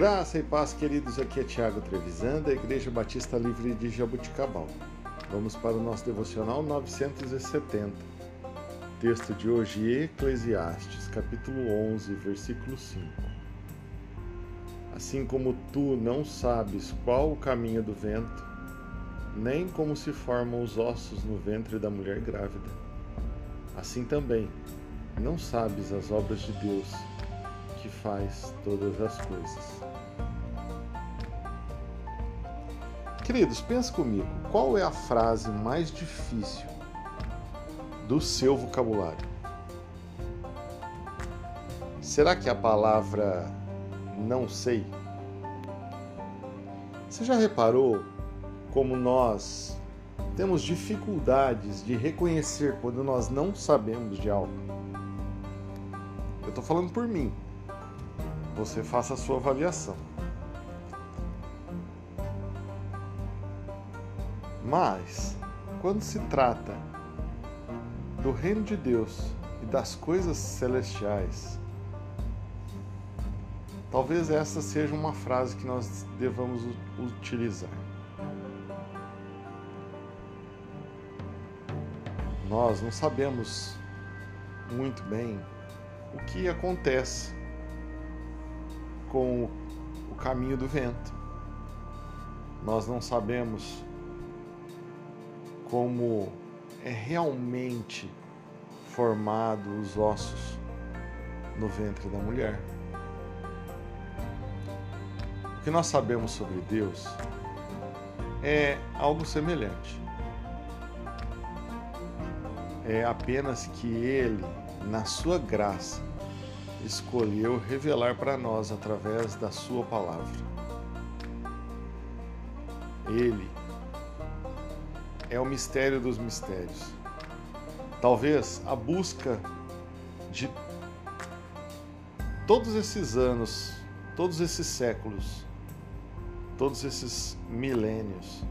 Graça e paz, queridos. Aqui é Tiago Trevisan, da Igreja Batista Livre de Jabuticabal. Vamos para o nosso devocional 970. Texto de hoje, Eclesiastes, capítulo 11, versículo 5. Assim como tu não sabes qual o caminho do vento, nem como se formam os ossos no ventre da mulher grávida, assim também não sabes as obras de Deus que faz todas as coisas. Queridos, pensa comigo, qual é a frase mais difícil do seu vocabulário? Será que a palavra não sei? Você já reparou como nós temos dificuldades de reconhecer quando nós não sabemos de algo? Eu estou falando por mim. Você faça a sua avaliação. Mas, quando se trata do reino de Deus e das coisas celestiais, talvez essa seja uma frase que nós devamos utilizar. Nós não sabemos muito bem o que acontece com o caminho do vento. Nós não sabemos como é realmente formado os ossos no ventre da mulher. O que nós sabemos sobre Deus é algo semelhante. É apenas que Ele, na sua graça, escolheu revelar para nós através da Sua palavra. Ele é o mistério dos mistérios. Talvez a busca de todos esses anos, todos esses séculos, todos esses milênios,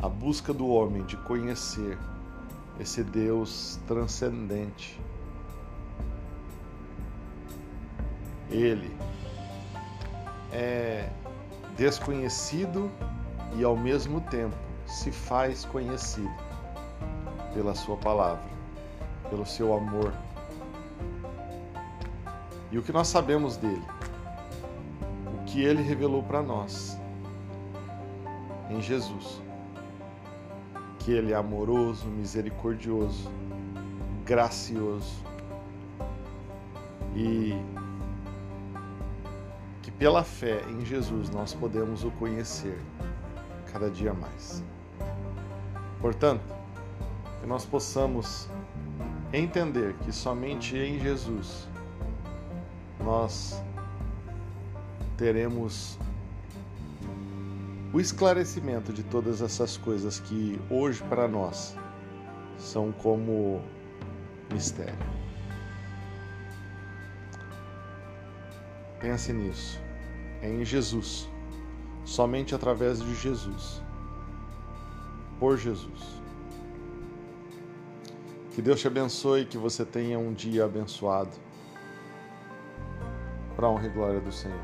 a busca do homem de conhecer esse Deus transcendente. Ele é desconhecido e ao mesmo tempo se faz conhecido pela Sua palavra, pelo seu amor. E o que nós sabemos dele? O que ele revelou para nós em Jesus. Que ele é amoroso, misericordioso, gracioso e que pela fé em Jesus nós podemos o conhecer cada dia mais. Portanto, que nós possamos entender que somente em Jesus nós teremos o esclarecimento de todas essas coisas que hoje para nós são como mistério. Pense nisso. É em Jesus. Somente através de Jesus por Jesus. Que Deus te abençoe, que você tenha um dia abençoado. Para a honra e glória do Senhor.